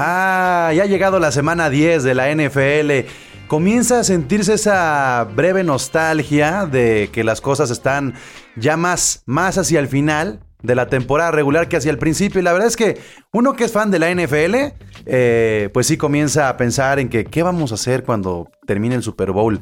Ah, ya ha llegado la semana 10 de la NFL. Comienza a sentirse esa breve nostalgia de que las cosas están ya más, más hacia el final de la temporada regular que hacia el principio. Y la verdad es que uno que es fan de la NFL, eh, pues sí comienza a pensar en que qué vamos a hacer cuando termine el Super Bowl.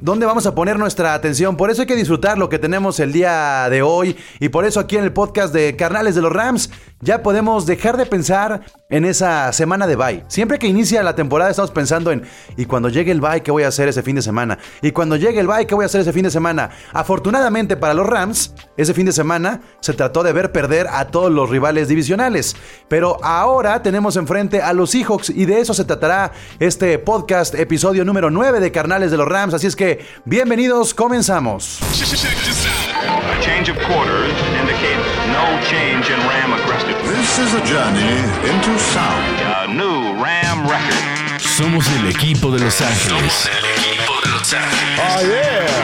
¿Dónde vamos a poner nuestra atención? Por eso hay que disfrutar lo que tenemos el día de hoy. Y por eso aquí en el podcast de Carnales de los Rams ya podemos dejar de pensar en esa semana de bye. Siempre que inicia la temporada estamos pensando en, ¿y cuando llegue el bye qué voy a hacer ese fin de semana? ¿Y cuando llegue el bye qué voy a hacer ese fin de semana? Afortunadamente para los Rams, ese fin de semana se trató de ver perder a todos los rivales divisionales. Pero ahora tenemos enfrente a los Seahawks y de eso se tratará este podcast, episodio número 9 de Carnales de los Rams. Así es que, bienvenidos, comenzamos. A change of quarters indicates no change in Ram aggressive. This is a journey into sound. A new Ram record. Somos el equipo de Los Ángeles. el equipo de Los Ángeles.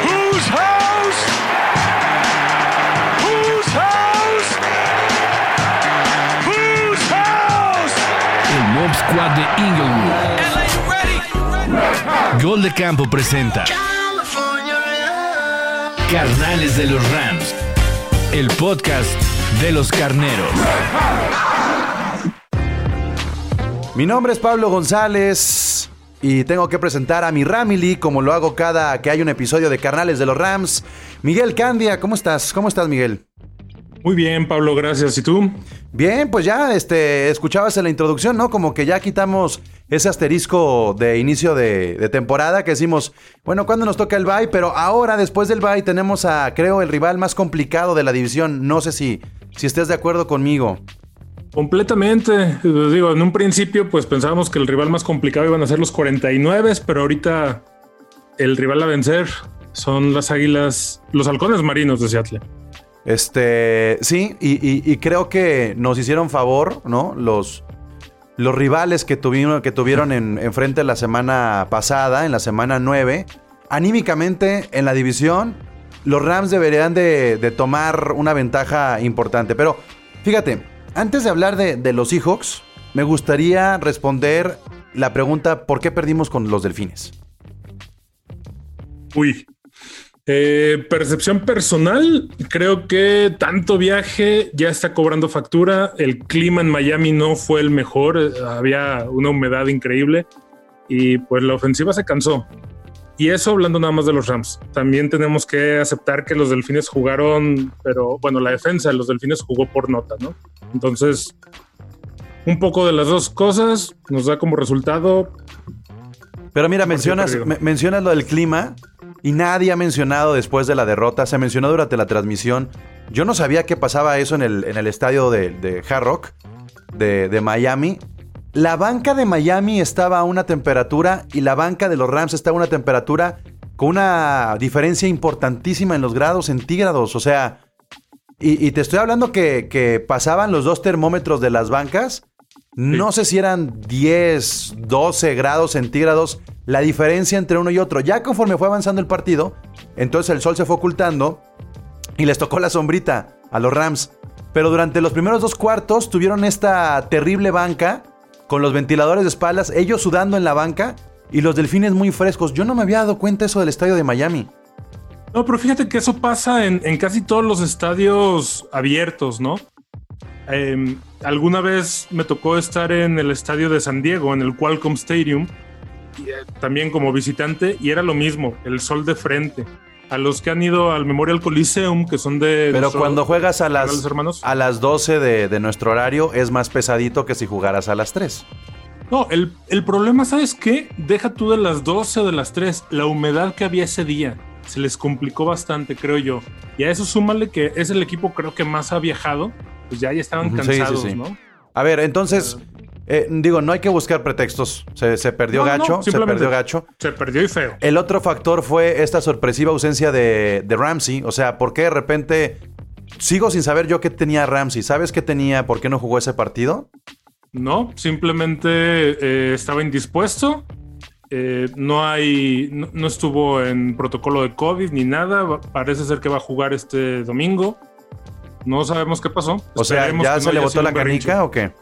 Whose house? De Inglewood. Gol de Campo presenta Carnales de los Rams. El podcast de los carneros. Mi nombre es Pablo González y tengo que presentar a mi Ramily como lo hago cada que hay un episodio de Carnales de los Rams. Miguel Candia, ¿cómo estás? ¿Cómo estás, Miguel? Muy bien, Pablo, gracias. ¿Y tú? Bien, pues ya este, escuchabas en la introducción, ¿no? Como que ya quitamos ese asterisco de inicio de, de temporada que decimos, bueno, ¿cuándo nos toca el bye? Pero ahora, después del bye, tenemos a, creo, el rival más complicado de la división. No sé si, si estés de acuerdo conmigo. Completamente. Digo, en un principio, pues pensábamos que el rival más complicado iban a ser los 49, pero ahorita el rival a vencer son las águilas, los halcones marinos de Seattle. Este, sí, y, y- creo que nos hicieron favor, ¿no? Los, los rivales que tuvieron, que tuvieron en, enfrente la semana pasada, en la semana 9. Anímicamente, en la división, los Rams deberían de, de tomar una ventaja importante. Pero, fíjate, antes de hablar de, de los Seahawks, me gustaría responder la pregunta, ¿por qué perdimos con los Delfines? Uy. Eh, percepción personal, creo que tanto viaje ya está cobrando factura. El clima en Miami no fue el mejor, eh, había una humedad increíble y pues la ofensiva se cansó. Y eso hablando nada más de los Rams. También tenemos que aceptar que los Delfines jugaron, pero bueno, la defensa de los Delfines jugó por nota, ¿no? Entonces, un poco de las dos cosas nos da como resultado Pero mira, mencionas, mencionas lo del clima y nadie ha mencionado después de la derrota. Se mencionó durante la transmisión. Yo no sabía que pasaba eso en el, en el estadio de, de Hard Rock de, de Miami. La banca de Miami estaba a una temperatura y la banca de los Rams estaba a una temperatura con una diferencia importantísima en los grados centígrados. O sea, y, te estoy hablando que, que pasaban los dos termómetros de las bancas. No sé si eran 10, 12 grados centígrados la diferencia entre uno y otro. Ya conforme fue avanzando el partido, entonces el sol se fue ocultando y les tocó la sombrita a los Rams. Pero durante los primeros dos cuartos tuvieron esta terrible banca con los ventiladores de espaldas, ellos sudando en la banca y los delfines muy frescos. Yo no me había dado cuenta eso del estadio de Miami. No, pero fíjate que eso pasa en, en casi todos los estadios abiertos, ¿no? Em, alguna vez me tocó estar en el estadio de San Diego, en el Qualcomm Stadium, y, eh, también como visitante, y era lo mismo, el sol de frente. A los que han ido al Memorial Coliseum, que son de... Pero cuando juegas a las, hermanos. a las 12 de, de nuestro horario es más pesadito que si jugaras a las 3. No, el, el problema, ¿sabes qué? Deja tú de las 12 o de las 3, la humedad que había ese día. Se les complicó bastante, creo yo. Y a eso súmale que es el equipo creo que más ha viajado. Pues ya, ya estaban Ujú, sí, sí, cansados, sí. ¿no? A ver, entonces, eh, digo, no hay que buscar pretextos. Se, se perdió No, no, gacho, se perdió gacho. Se perdió y feo. El otro factor fue esta sorpresiva ausencia de, de Ramsey. O sea, ¿por qué de repente sigo sin saber yo qué tenía Ramsey? ¿Sabes qué tenía? ¿Por qué no jugó ese partido? No, simplemente eh, estaba indispuesto. Eh, no hay, no, no estuvo en protocolo de COVID ni nada. Parece ser que va a jugar este domingo. No sabemos qué pasó. O sea, Esperemos ¿ya que se no le botó la canica o qué?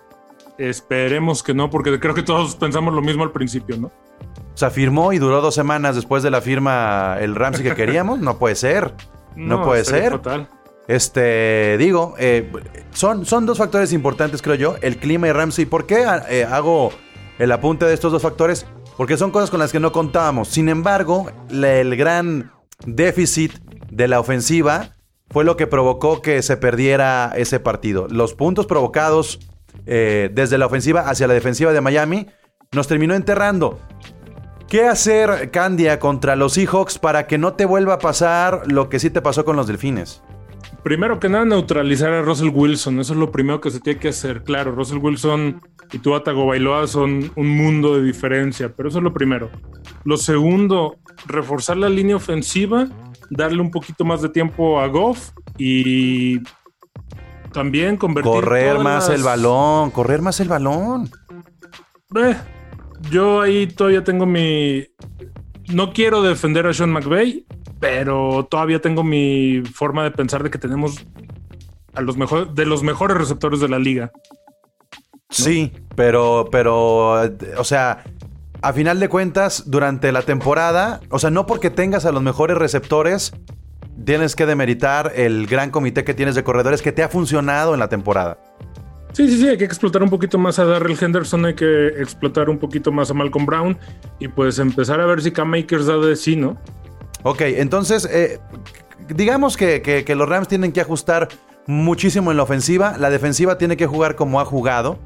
Esperemos que no, porque creo que todos pensamos lo mismo al principio, ¿no? O sea, firmó y duró dos semanas después de la firma el Ramsey que queríamos. No puede ser. No, puede ser. Fatal. Este, digo, eh, son, son dos factores importantes, creo yo, el clima y Ramsey. ¿Por qué eh, hago el apunte de estos dos factores? Porque son cosas con las que no contábamos. Sin embargo, la- el gran déficit de la ofensiva fue lo que provocó que se perdiera ese partido. Los puntos provocados eh, desde la ofensiva hacia la defensiva de Miami nos terminó enterrando. ¿Qué hacer, Candia, contra los Seahawks para que no te vuelva a pasar lo que sí te pasó con los Delfines? Primero que nada, neutralizar a Russell Wilson. Eso es lo primero que se tiene que hacer. Claro, Russell Wilson y Tua Tagovailoa son un mundo de diferencia, pero eso es lo primero. Lo segundo, reforzar la línea ofensiva, darle un poquito más de tiempo a Goff y también convertir Correr más las- el balón, correr más el balón. Eh, yo ahí todavía tengo mi. No quiero defender a Sean McVay, pero todavía tengo mi forma de pensar de que tenemos a los mejores, de los mejores receptores de la liga. Sí, pero, pero, o sea, a final de cuentas, durante la temporada, o sea, no porque tengas a los mejores receptores, tienes que demeritar el gran comité que tienes de corredores que te ha funcionado en la temporada. Sí, sí, sí, hay que explotar un poquito más a Darrell Henderson, hay que explotar un poquito más a Malcolm Brown y pues empezar a ver si K-Makers da de sí, ¿no? Ok, entonces, eh, digamos que, que- que los Rams tienen que ajustar muchísimo en la ofensiva. La defensiva tiene que jugar como ha jugado.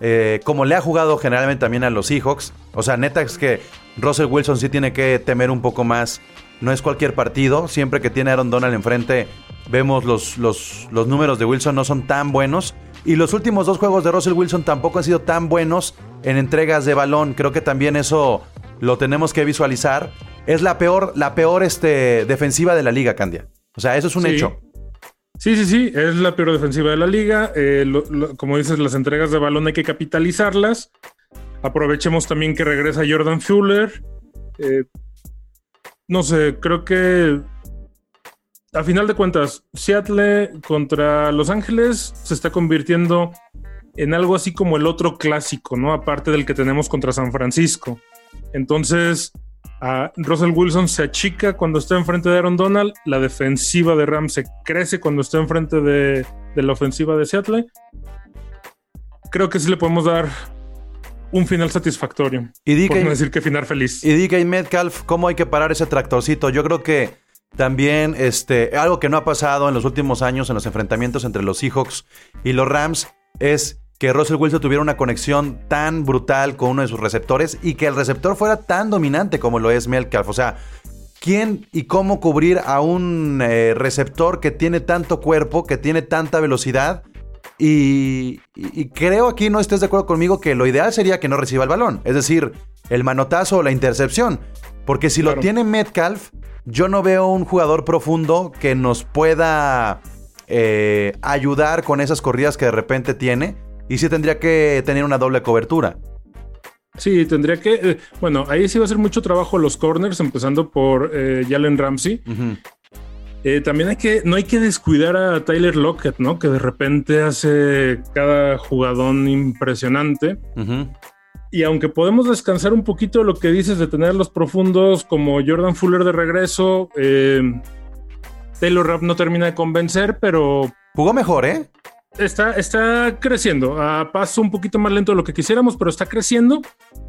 Eh, como le ha jugado generalmente también a los Seahawks. O sea, neta es que Russell Wilson sí tiene que temer un poco más. No es cualquier partido. Siempre que tiene Aaron Donald enfrente, vemos los, los, los números de Wilson no son tan buenos. Y los últimos dos juegos de Russell Wilson tampoco han sido tan buenos en entregas de balón. Creo que también eso lo tenemos que visualizar. Es la peor, la peor este, defensiva de la liga, Candia. O sea, eso es un Sí. hecho. Sí, sí, sí, es la peor defensiva de la liga. Eh, como dices, las entregas de balón hay que capitalizarlas. Aprovechemos también que regresa Jordan Fuller. Eh, no sé, creo que a final de cuentas, Seattle contra Los Ángeles se está convirtiendo en algo así como el otro clásico, ¿no? Aparte del que tenemos contra San Francisco. Entonces, Russell Wilson se achica cuando está enfrente de Aaron Donald, la defensiva de Rams se crece cuando está enfrente de, de la ofensiva de Seattle. Creo que sí le podemos dar un final satisfactorio. Y Por no DK, decir que final feliz. y DK Metcalf, ¿cómo hay que parar ese tractorcito? Yo creo que también este, algo que no ha pasado en los últimos años en los enfrentamientos entre los Seahawks y los Rams es que Russell Wilson tuviera una conexión tan brutal con uno de sus receptores y que el receptor fuera tan dominante como lo es Metcalf. O sea, ¿quién y cómo cubrir a un eh, receptor que tiene tanto cuerpo, que tiene tanta velocidad? Y, y- creo aquí no estés de acuerdo conmigo que lo ideal sería que no reciba el balón. Es decir, el manotazo o la intercepción. Porque si lo tiene Metcalf, yo no veo un jugador profundo que nos pueda eh, ayudar con esas corridas que de repente tiene. Y sí tendría que tener una doble cobertura. Sí, tendría que. eh, bueno, ahí sí va a ser mucho trabajo los corners, empezando por eh, Jalen Ramsey. Eh, también hay que, no hay que descuidar a Tyler Lockett, ¿no? Que de repente hace cada jugadón impresionante. Y aunque podemos descansar un poquito de lo que dices de tener los profundos como Jordan Fuller de regreso, eh, Taylor Rapp no termina de convencer, pero Jugó mejor, ¿eh? Está, está creciendo a paso un poquito más lento de lo que quisiéramos, pero está creciendo.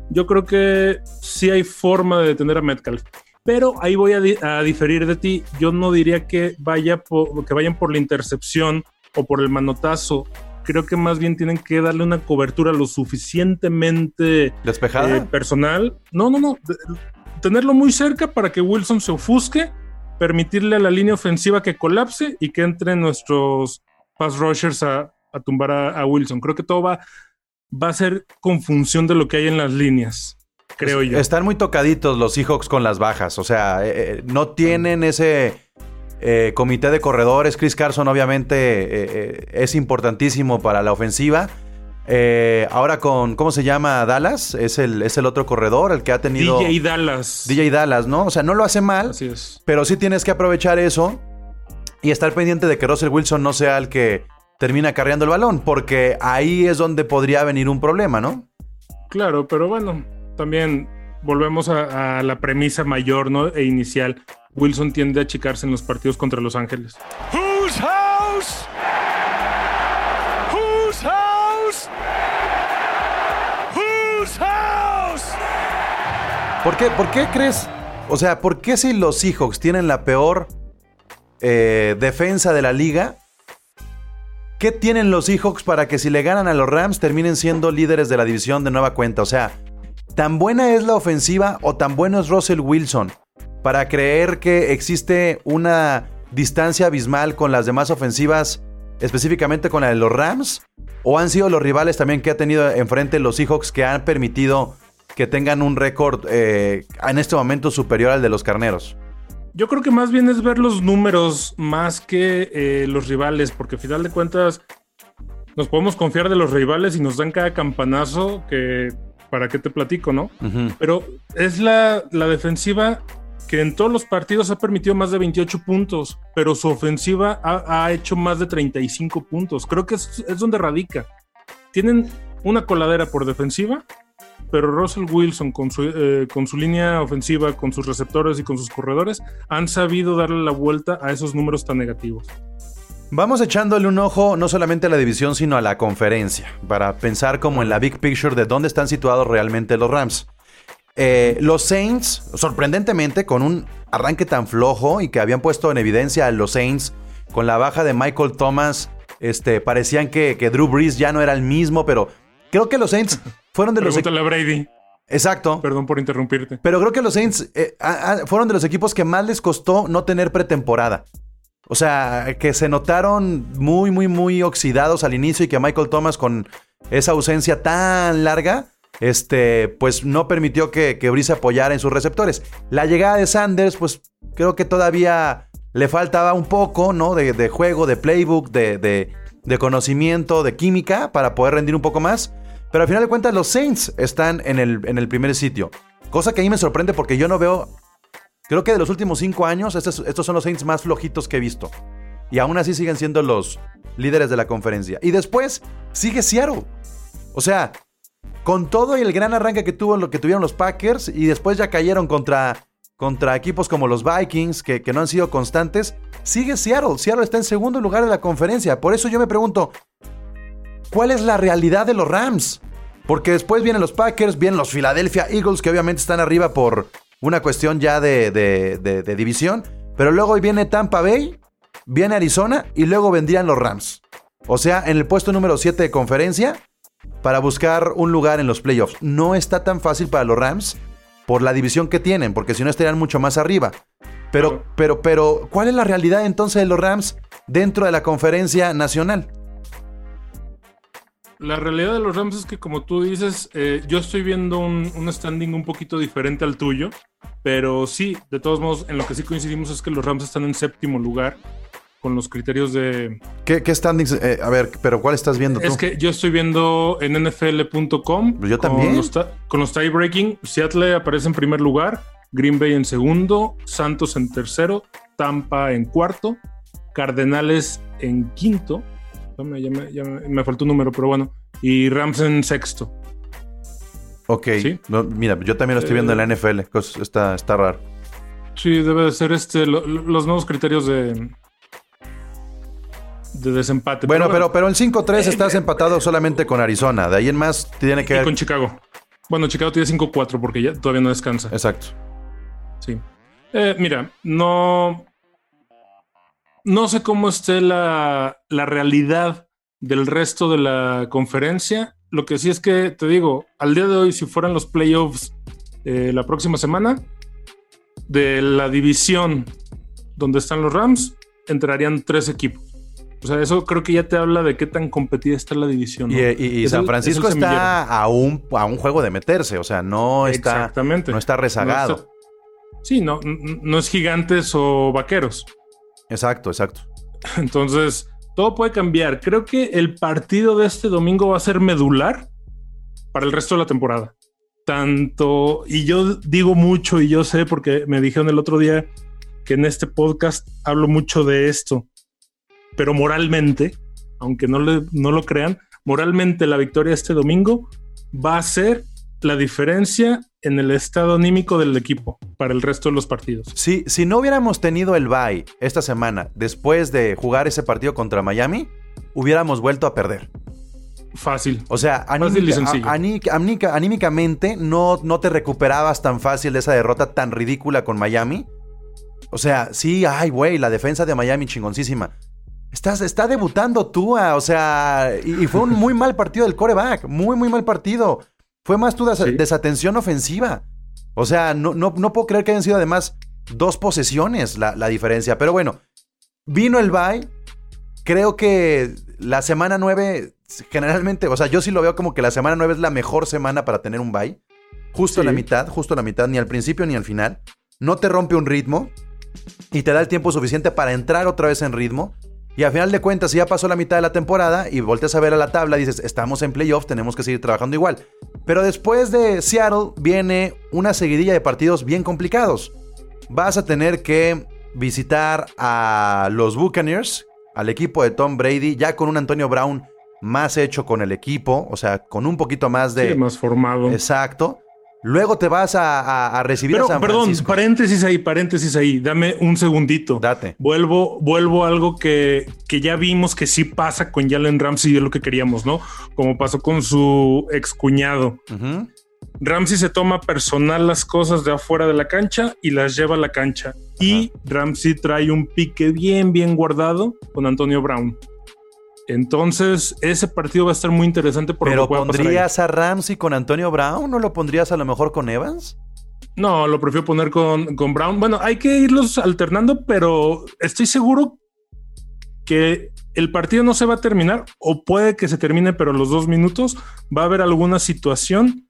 Yo creo que sí hay forma de detener a Metcalf. Pero ahí voy a, di- a diferir de ti. Yo no diría que, vaya por- que vayan por la intercepción o por el manotazo. Creo que más bien tienen que darle una cobertura lo suficientemente Despejada. eh, personal. No, no, no. de- Tenerlo muy cerca para que Wilson se ofusque, permitirle a la línea ofensiva que colapse y que entren nuestros pass rushers a, a tumbar a, a Wilson. Creo que todo va, va a ser con función de lo que hay en las líneas, creo yo. Están muy tocaditos los Seahawks con las bajas. O sea, eh, eh, no tienen ese eh, comité de corredores. Chris Carson, obviamente, eh, es importantísimo para la ofensiva. Eh, ahora con, ¿cómo se llama? Dallas. Es el, es el otro corredor, el que ha tenido. DJ Dallas. DJ Dallas, ¿no? O sea, no lo hace mal, Así es. pero sí tienes que aprovechar eso y estar pendiente de que Russell Wilson no sea el que termina carreando el balón, porque ahí es donde podría venir un problema, ¿no? Claro, pero bueno, también volvemos a, a la premisa mayor ¿no? e inicial. Wilson tiende a achicarse en los partidos contra Los Ángeles. Whose house? Whose house? Whose house? ¿Por qué, ¿Por qué crees? O sea, ¿por qué si los Seahawks tienen la peor eh, defensa de la liga? ¿Qué tienen los Seahawks para que si le ganan a los Rams terminen siendo líderes de la división de nueva cuenta? O sea, ¿tan buena es la ofensiva o tan bueno es Russell Wilson para creer que existe una distancia abismal con las demás ofensivas, específicamente con la de los Rams? ¿O han sido los rivales también que ha tenido enfrente los Seahawks que han permitido que tengan un récord eh, en este momento superior al de los Carneros? Yo creo que más bien es ver los números más que eh, los rivales, porque al final de cuentas nos podemos confiar de los rivales y nos dan cada campanazo que para qué te platico, ¿no? Pero es la, la defensiva que en todos los partidos ha permitido más de 28 puntos, pero su ofensiva ha, ha hecho más de 35 puntos. Creo que es, es donde radica. Tienen una coladera por defensiva, pero Russell Wilson con su, eh, con su línea ofensiva, con sus receptores y con sus corredores, han sabido darle la vuelta a esos números tan negativos. Vamos echándole un ojo no solamente a la división, sino a la conferencia, para pensar como en la big picture de dónde están situados realmente los Rams. Eh, los Saints, sorprendentemente, con un arranque tan flojo y que habían puesto en evidencia a los Saints con la baja de Michael Thomas, este, parecían que, que Drew Brees ya no era el mismo, pero creo que los Saints fueron de los... Pregúntale a Brady. Exacto. Perdón por interrumpirte. Pero creo que los Saints eh, a- a- fueron de los equipos que más les costó no tener pretemporada. O sea, que se notaron muy, muy, muy oxidados al inicio y que Michael Thomas con esa ausencia tan larga, este, pues no permitió que, que Breeze apoyara en sus receptores. La llegada de Sanders, pues creo que todavía le faltaba un poco, ¿no? De, de juego, de playbook, de, de- de conocimiento, de química para poder rendir un poco más. Pero al final de cuentas, los Saints están en el, en el primer sitio. Cosa que a mí me sorprende porque yo no veo. Creo que de los últimos cinco años, estos, son los Saints más flojitos que he visto. Y aún así siguen siendo los líderes de la conferencia. Y después sigue Seattle. O sea, con todo y el gran arranque que, tuvo, lo que tuvieron los Packers, y después ya cayeron contra, contra equipos como los Vikings, que, que no han sido constantes, sigue Seattle. Seattle está en segundo lugar de la conferencia. Por eso yo me pregunto, ¿cuál es la realidad de los Rams? Porque después vienen los Packers, vienen los Philadelphia Eagles, que obviamente están arriba por una cuestión ya de, división. Pero luego viene Tampa Bay, viene Arizona y luego vendrían los Rams. O sea, en el puesto número 7 de conferencia para buscar un lugar en los playoffs. No está tan fácil para los Rams por la división que tienen, porque si no estarían mucho más arriba. Pero, pero, pero, ¿cuál es la realidad entonces de los Rams dentro de la conferencia nacional? La realidad de los Rams es que, como tú dices, eh, yo estoy viendo un, un standing un poquito diferente al tuyo, pero sí, de todos modos, en lo que sí coincidimos es que los Rams están en séptimo lugar con los criterios de... ¿Qué, qué standings? eh, a ver, pero ¿cuál estás viendo tú? Es que yo estoy viendo en nfl.com. Pues yo también. Con los, con los tie-breaking, Seattle aparece en primer lugar, Green Bay en segundo, Santos en tercero, Tampa en cuarto, Cardenales en quinto. Ya me, ya me- me faltó un número, pero bueno. Y Rams en sexto. Ok. ¿Sí? No, mira, yo también lo estoy viendo en la NFL. cos- Está, está raro. Sí, debe de ser este lo- lo- los nuevos criterios de, de desempate. Bueno, pero, pero en 5-3 estás empatado solamente con Arizona. De ahí en más tiene que y ver. con Chicago. Bueno, Chicago tiene 5-4 porque ya todavía no descansa. Exacto. Sí. Eh, mira, no. No sé cómo esté la, la realidad del resto de la conferencia. Lo que sí es que te digo, al día de hoy, si fueran los playoffs eh, la próxima semana, de la división donde están los Rams, entrarían tres equipos. O sea, eso creo que ya te habla de qué tan competida está la división. ¿no? Y, y- y Es San el- Francisco es el está a un, a un juego de meterse. O sea, no está, Exactamente. no está rezagado. No está- sí, no, no es gigantes o vaqueros. Exacto, exacto. Entonces, todo puede cambiar. Creo que el partido de este domingo va a ser medular para el resto de la temporada. Tanto, y yo digo mucho y yo sé porque me dijeron el otro día que en este podcast hablo mucho de esto, pero moralmente aunque no, le, no lo crean, moralmente la victoria este domingo va a ser la diferencia en el estado anímico del equipo para el resto de los partidos. Si, si no hubiéramos tenido el bye esta semana después de jugar ese partido contra Miami, hubiéramos vuelto a perder. Fácil. O sea, anímica- anímicamente no, no te recuperabas tan fácil de esa derrota tan ridícula con Miami. O sea, sí, ay, güey, la defensa de Miami chingoncísima. Estás, está debutando Tua, o sea, y, y fue un muy mal partido del coreback, muy, muy mal partido. Fue más tu des- Sí. desatención ofensiva. O sea, no, no, no puedo creer que hayan sido además dos posesiones la, la diferencia. Pero bueno, vino el bye. Creo que la semana 9, generalmente, o sea, yo sí lo veo como que la semana 9 es la mejor semana para tener un bye. Justo a la Sí. mitad, justo a la mitad, ni al principio ni al final. No te rompe un ritmo y te da el tiempo suficiente para entrar otra vez en ritmo. Y al final de cuentas, si ya pasó la mitad de la temporada y volteas a ver a la tabla, dices, estamos en playoffs, tenemos que seguir trabajando igual. Pero después de Seattle viene una seguidilla de partidos bien complicados. Vas a tener que visitar a los Buccaneers, al equipo de Tom Brady, ya con un Antonio Brown más hecho con el equipo, o sea, con un poquito más de... Sí, más formado. Exacto. Luego te vas a, a- a recibir Pero, a San perdón, Francisco. paréntesis ahí, paréntesis ahí. Dame un segundito. Date. Vuelvo, vuelvo a algo que, que ya vimos que sí pasa con Jalen Ramsey y es lo que queríamos, ¿no? Como pasó con su excuñado. Ujú. Ramsey se toma personal las cosas de afuera de la cancha y las lleva a la cancha. Y Ramsey trae un pique bien, bien guardado con Antonio Brown. Entonces, ese partido va a estar muy interesante por lo Pero que pasar ahí. pondrías a Ramsey con Antonio Brown, ¿no lo pondrías a lo mejor con Evans? No, lo prefiero poner con, con Brown. Bueno, hay que irlos alternando, pero estoy seguro que el partido no se va a terminar o puede que se termine, pero los dos minutos va a haber alguna situación,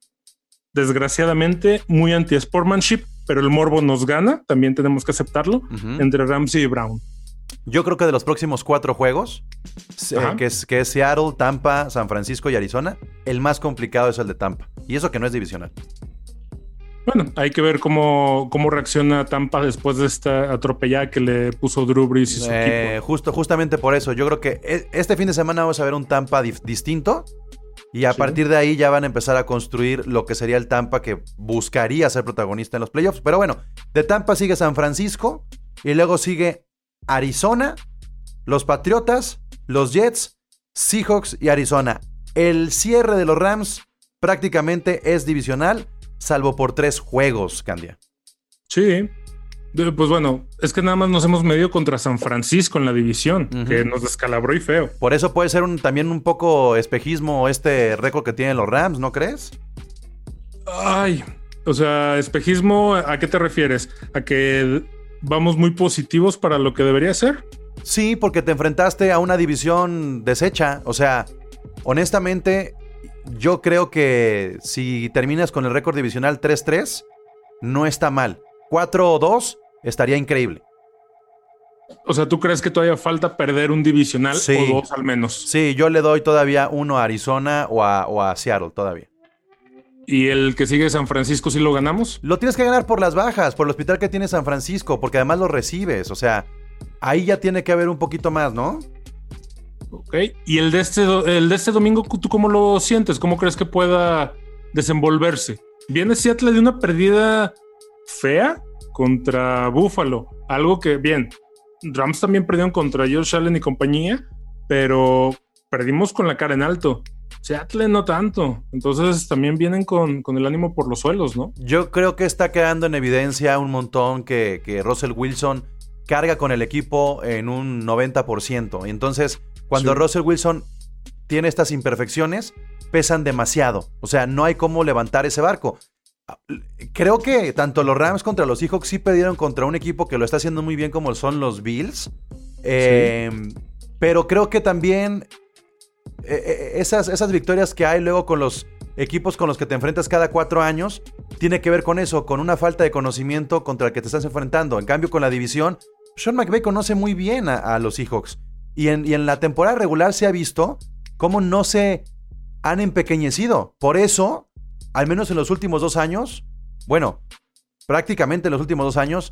desgraciadamente, muy anti-sportmanship, pero el morbo nos gana, también tenemos que aceptarlo, entre Ramsey y Brown. Yo creo que de los próximos cuatro juegos, eh, que, es, que es Seattle, Tampa, San Francisco y Arizona, el más complicado es el de Tampa. Y eso que no es divisional. Bueno, hay que ver cómo, cómo reacciona Tampa después de esta atropellada que le puso Drew Brees y su Eh, equipo. justo, justamente por eso, yo creo que e- este fin de semana vamos a ver un Tampa distinto. Y a Sí. partir de ahí ya van a empezar a construir lo que sería el Tampa que buscaría ser protagonista en los playoffs. Pero bueno, de Tampa sigue San Francisco y luego sigue Arizona, los Patriotas, los Jets, Seahawks y Arizona. El cierre de los Rams prácticamente es divisional, salvo por tres juegos, Candia. Sí. Pues bueno, es que nada más nos hemos medido contra San Francisco en la división, que nos descalabró y feo. Por eso puede ser un, también un poco espejismo este récord que tienen los Rams, ¿no crees? Ay, o sea, espejismo, ¿a qué te refieres? ¿A que vamos muy positivos para lo que debería ser? Sí, porque te enfrentaste a una división deshecha. O sea, honestamente, yo creo que si terminas con el récord divisional 3-3, no está mal. 4-2 estaría increíble. O sea, ¿tú crees que todavía falta perder un divisional Sí. o dos al menos? Sí, yo le doy todavía uno a Arizona o a, o a Seattle todavía. ¿Y el que sigue San Francisco sí lo ganamos? Lo tienes que ganar por las bajas, por el hospital que tiene San Francisco, porque además lo recibes. O sea, ahí ya tiene que haber un poquito más, ¿no? Ok. ¿Y el de este, el de este domingo, tú cómo lo sientes? ¿Cómo crees que pueda desenvolverse? Viene Seattle de una pérdida fea contra Buffalo. Algo que, bien, Rams también perdieron contra Josh Allen y compañía, pero perdimos con la cara en alto. Seattle no tanto. Entonces también vienen con, con el ánimo por los suelos, ¿no? Yo creo que está quedando en evidencia un montón que, que Russell Wilson carga con el equipo en un 90%. Y entonces, cuando Sí. Russell Wilson tiene estas imperfecciones, pesan demasiado. O sea, no hay cómo levantar ese barco. Creo que tanto los Rams contra los Seahawks sí perdieron contra un equipo que lo está haciendo muy bien como son los Bills. Eh, Pero creo que también eh, eh, esas, esas victorias que hay luego con los equipos con los que te enfrentas cada cuatro años, tiene que ver con eso, con una falta de conocimiento contra el que te estás enfrentando. En cambio, con la división, Sean McVay conoce muy bien a, a los Seahawks. Y en, y en la temporada regular se ha visto cómo no se han empequeñecido. Por eso, al menos en los últimos dos años, bueno, prácticamente en los últimos dos años,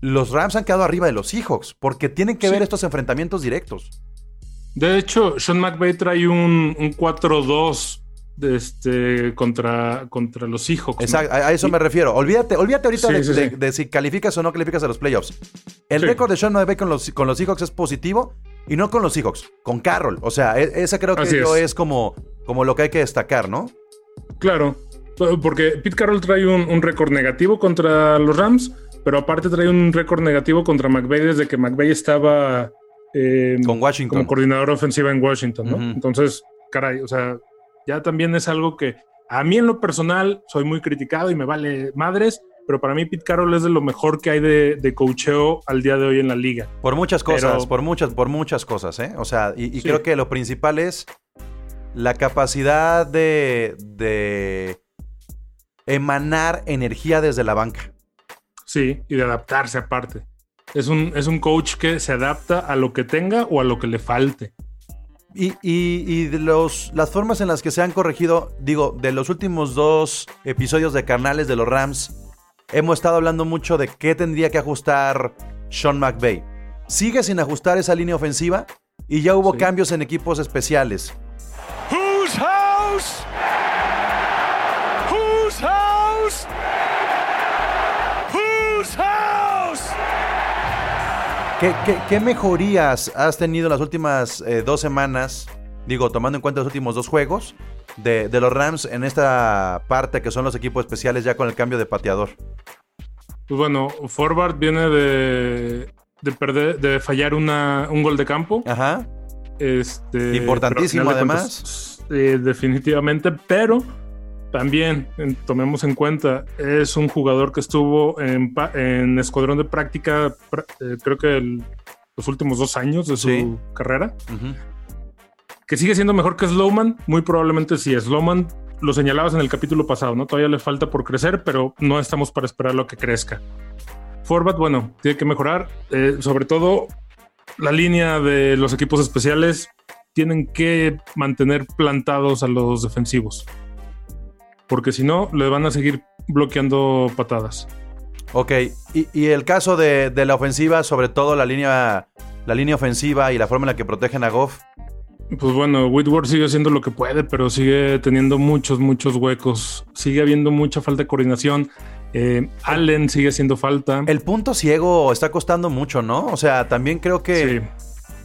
los Rams han quedado arriba de los Seahawks, porque tienen que Sí. ver estos enfrentamientos directos. De hecho, Sean McVay trae un, un 4-2 de este, contra, contra los Seahawks. Exacto, a a eso me refiero. Olvídate, olvídate ahorita Sí, de, sí, de- sí. de si calificas o no calificas a los playoffs. El récord de Sean McVay con los, con los Seahawks es positivo y no con los Seahawks, con Carroll. O sea, e- esa creo que Así yo es. es, como, como lo que hay que destacar, ¿no? Claro, porque Pete Carroll trae un, un récord negativo contra los Rams, pero aparte trae un récord negativo contra McVay desde que McVay estaba eh, Con Washington. como coordinador ofensiva en Washington, ¿no? Entonces, caray, o sea, ya también es algo que a mí en lo personal soy muy criticado y me vale madres, pero para mí Pete Carroll es de lo mejor que hay de, de coacheo al día de hoy en la liga. Por muchas cosas, Pero- por muchas, por muchas cosas, ¿eh? O sea, y, y Sí. creo que lo principal es la capacidad de, de emanar energía desde la banca. Sí, y de adaptarse aparte. Es un, es un coach que se adapta a lo que tenga o a lo que le falte. Y, y- y de los, las formas en las que se han corregido, digo, de los últimos dos episodios de Carnales de los Rams, hemos estado hablando mucho de qué tendría que ajustar Sean McVay. Sigue sin ajustar esa línea ofensiva y ya hubo Sí. cambios en equipos especiales. Whose house? Whose house? ¿Qué, qué- qué mejorías has tenido en las últimas eh, dos semanas? Digo, tomando en cuenta los últimos dos juegos de, de los Rams en esta parte que son los equipos especiales ya con el cambio de pateador. Pues bueno, Forward viene de, de perder, de fallar una, un gol de campo. Ajá. Este, Importantísimo, de además. cuentas, eh, definitivamente, pero también en- tomemos en cuenta, es un jugador que estuvo en, escuadrón de práctica, pr- eh, creo que el- los últimos dos años de su Sí. carrera, que sigue siendo mejor que Slowman, muy probablemente sí. Slowman lo señalabas en el capítulo pasado, ¿no? Todavía le falta por crecer, pero no estamos para esperar lo que crezca. Forbat, bueno, tiene que mejorar, eh, sobre todo la línea de los equipos especiales tienen que mantener plantados a los defensivos. Porque si no, le van a seguir bloqueando patadas. Ok, y, y el caso de, de la ofensiva, sobre todo la línea, la línea ofensiva y la forma en la que protegen a Goff. Pues bueno, Whitworth sigue haciendo lo que puede, pero sigue teniendo muchos, muchos huecos. Sigue habiendo mucha falta de coordinación. Eh, Allen sigue haciendo falta. El punto ciego está costando mucho, ¿no? O sea, también creo que Sí.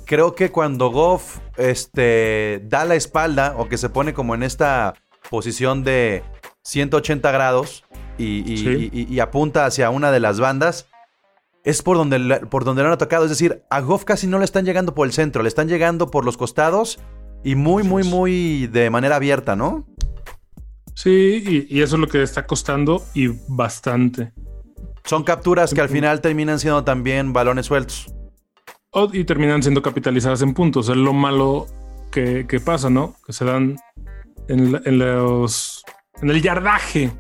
creo que cuando Goff este, da la espalda o que se pone como en esta posición de 180 grados y, y- Sí. y- y apunta hacia una de las bandas, es por donde, por donde le han atacado. Es decir, a Goff casi no le están llegando por el centro, le están llegando por los costados y muy, muy, muy de manera abierta, ¿no? Sí, y, eso es lo que está costando y bastante. Son capturas que al final terminan siendo también balones sueltos. Y terminan siendo capitalizadas en puntos. Es lo malo que, que pasa, ¿no? Que se dan en, los en el yardaje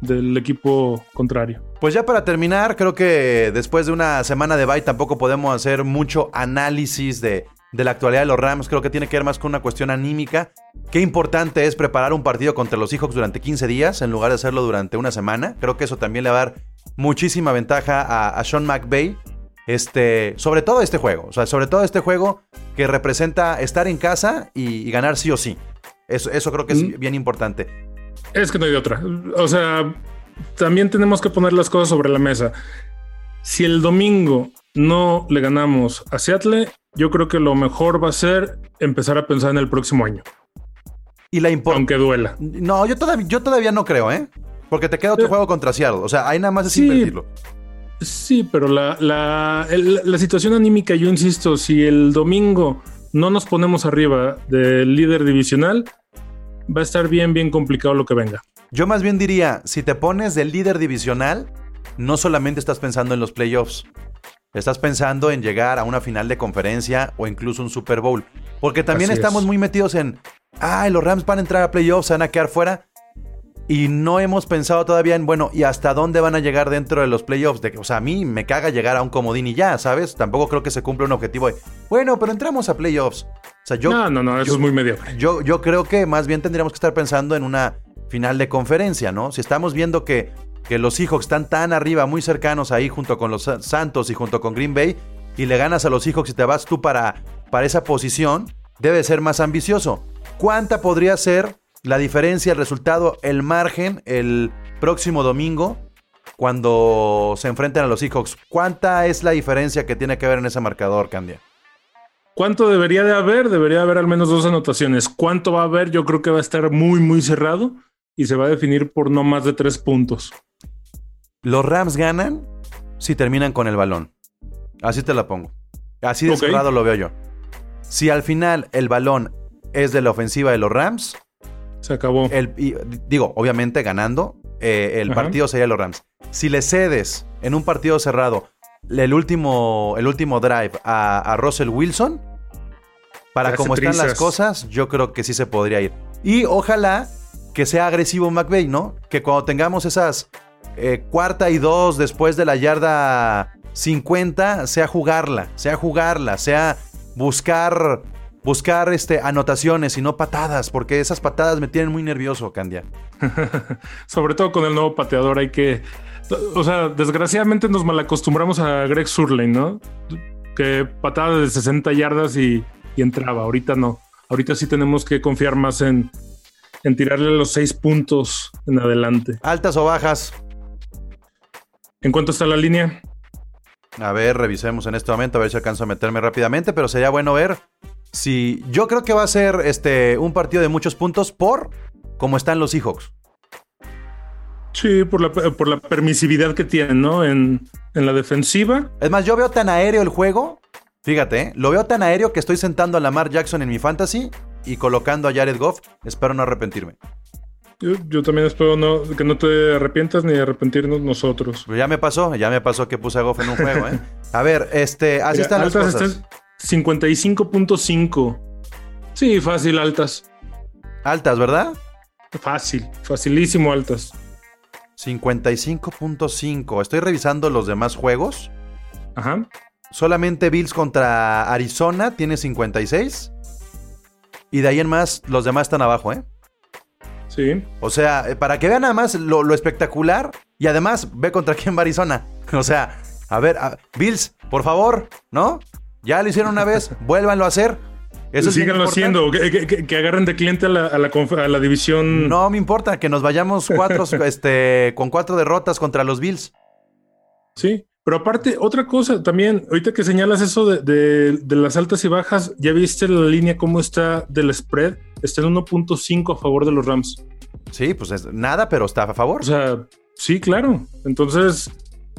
del equipo contrario. Pues ya para terminar, creo que después de una semana de bye tampoco podemos hacer mucho análisis de, de la actualidad de los Rams. Creo que tiene que ver más con una cuestión anímica. Qué importante es preparar un partido contra los Seahawks durante 15 días en lugar de hacerlo durante una semana. Creo que eso también le va a dar muchísima ventaja a, a Sean McVay. Este, sobre todo este juego. O sea, sobre todo este juego que representa estar en casa y, y ganar sí o sí. Eso, eso creo que es Mm. bien importante. Es que no hay de otra. O sea, también tenemos que poner las cosas sobre la mesa. Si el domingo no le ganamos a Seattle, yo creo que lo mejor va a ser empezar a pensar en el próximo año, Y la aunque duela. No, yo todavía, yo todavía no creo, ¿eh? Porque te queda otro Eh, juego contra Seattle. O sea, ahí nada más es sí. invertirlo. Sí, pero la, la, el- la situación anímica, yo insisto, si el domingo no nos ponemos arriba del líder divisional, va a estar bien, bien complicado lo que venga. Yo más bien diría, si te pones del líder divisional, no solamente estás pensando en los playoffs. Estás pensando en llegar a una final de conferencia o incluso un Super Bowl. Porque también Así estamos es. muy metidos en, ay, los Rams van a entrar a playoffs, se van a quedar fuera. Y no hemos pensado todavía en, bueno, ¿y hasta dónde van a llegar dentro de los playoffs? De, o sea, a mí me caga llegar a un comodín y ya, ¿sabes? Tampoco creo que se cumpla un objetivo de, bueno, pero entramos a playoffs. O sea, yo, no, no, no, eso yo- es muy mediocre. yo, yo creo que más bien tendríamos que estar pensando en una final de conferencia, ¿no? Si estamos viendo que, que los Seahawks están tan arriba, muy cercanos ahí junto con los Sa- Santos y junto con Green Bay, y le ganas a los Seahawks y te vas tú para, para esa posición, debe ser más ambicioso. ¿Cuánta podría ser la diferencia, el resultado, el margen el próximo domingo cuando se enfrenten a los Seahawks? ¿Cuánta es la diferencia que tiene que ver en ese marcador, Candia? ¿Cuánto debería de haber? Debería haber al menos dos anotaciones. ¿Cuánto va a haber? Yo creo que va a estar muy, muy cerrado y se va a definir por no más de tres puntos. Los Rams ganan si terminan con el balón. Así te la pongo. Así de cerrado lo veo yo. Si al final el balón es de la ofensiva de los Rams, Se acabó. el, y, digo, obviamente ganando, eh, el Ajá. partido sería los Rams. Si le cedes en un partido cerrado el último, el último drive a, a Russell Wilson, para como están las cosas, yo creo que sí se podría ir. Y ojalá que sea agresivo McVeigh, ¿no? Que cuando tengamos esas eh, cuarta y dos después de la yarda 50, sea jugarla, sea jugarla, sea buscar buscar este, anotaciones y no patadas, porque esas patadas me tienen muy nervioso, Candia. Sobre todo con el nuevo pateador hay que... O sea, desgraciadamente nos malacostumbramos a Greg Surlane, ¿no? Que patada de 60 yardas y, y entraba. Ahorita no. Ahorita sí tenemos que confiar más en, en tirarle los seis puntos en adelante. ¿Altas o bajas? ¿En cuánto está la línea? A ver, revisemos en este momento, a ver si alcanzo a meterme rápidamente, pero sería bueno ver si... Yo creo que va a ser este, un partido de muchos puntos por cómo están los Seahawks. Sí, por la, por la permisividad que tienen, ¿no? En, en la defensiva. Es más, yo veo tan aéreo el juego, fíjate, ¿eh? lo veo tan aéreo que estoy sentando a Lamar Jackson en mi fantasy y colocando a Jared Goff. Espero no arrepentirme. Yo, yo también espero no, que no te arrepientas ni arrepentirnos nosotros. Pero ya me pasó, ya me pasó que puse a Goff en un juego, ¿eh? A ver, este, así Mira, están las altas cosas. están 55.5. Sí, fácil, altas. Altas, ¿verdad? Fácil, facilísimo, altas. 55.5. Estoy revisando los demás juegos. Ajá. Solamente Bills contra Arizona tiene 56. Y de ahí en más, los demás están abajo, ¿eh? Sí. O sea, eh, para que vean nada más lo, lo espectacular. Y además, ve contra quién va Arizona. O sea, a ver, a- Bills, por favor, ¿no? Ya lo hicieron una vez, vuélvanlo a hacer. Eso Síganlo haciendo. Que, que- que- que agarren de cliente a la, a la a la división. No me importa que nos vayamos cuatro, este, con cuatro derrotas contra los Bills. Sí. Pero aparte, otra cosa también, ahorita que señalas eso de, de- de las altas y bajas, ¿ya viste la línea cómo está del spread? Está en 1.5 a favor de los Rams. Sí, pues es nada, pero está a favor. O sea, sí, claro. Entonces,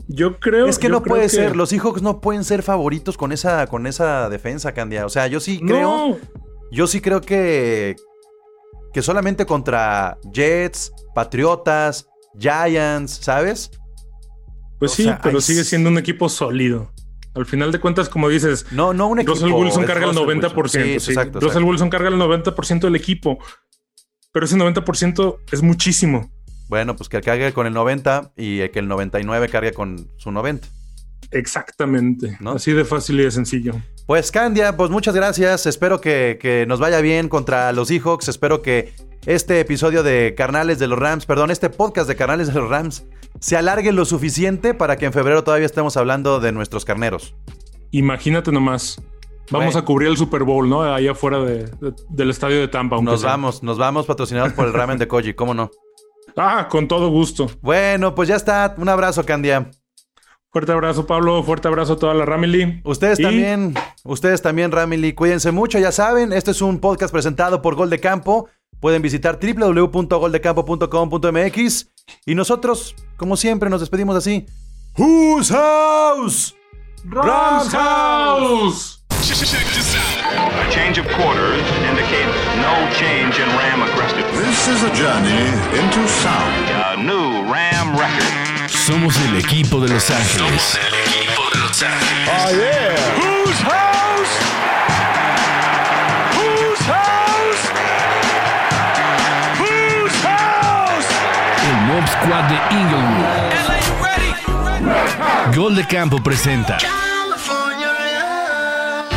yo creo. es que no puede que- ser, los Seahawks no pueden ser favoritos con esa, con esa defensa, Candia. O sea, yo sí creo, No, yo sí creo que, que solamente contra Jets, Patriotas, Giants, ¿sabes? pues o sí, sea, pero hay- sigue siendo un equipo sólido. Al final de cuentas, como dices, No, no un equipo. Russell Wilson carga el Russell 90%. Wilson. Sí, sí. exacto, Russell exacto. Wilson carga el 90% del equipo. Pero ese 90% es muchísimo. Bueno, pues que cargue con el 90 y que el 99 cargue con su 90. Exactamente. ¿No? Así de fácil y de sencillo. Pues Candia, pues muchas gracias. Espero que, que nos vaya bien contra los Seahawks. Espero que este episodio de Carnales de los Rams, perdón, este podcast de Carnales de los Rams, se alargue lo suficiente para que en febrero todavía estemos hablando de nuestros carneros. Imagínate nomás. Vamos Bueno. a cubrir el Super Bowl, ¿no? Ahí afuera de- de- del estadio de Tampa. Nos sea. vamos, nos vamos patrocinados por el ramen de Koji, ¿cómo no? Ah, con todo gusto. Bueno, pues ya está. Un abrazo, Candia. Fuerte abrazo, Pablo. Fuerte abrazo a toda la Ramily. Ustedes Y- también, ustedes también, Ramily, cuídense mucho, ya saben, este es un podcast presentado por Gol de Campo. Pueden visitar www.goldecampo.com.mx y nosotros, como siempre, nos despedimos así. Whose house? Rams house. A change of quarters indicates no change in Ram aggressiveness. This is a journey into sound. A new Ram record. Somos el equipo de Los Ángeles. Oh yeah! Whose house? Whose house? Whose house? El Mob Squad de Inglewood. Gol de Campo presenta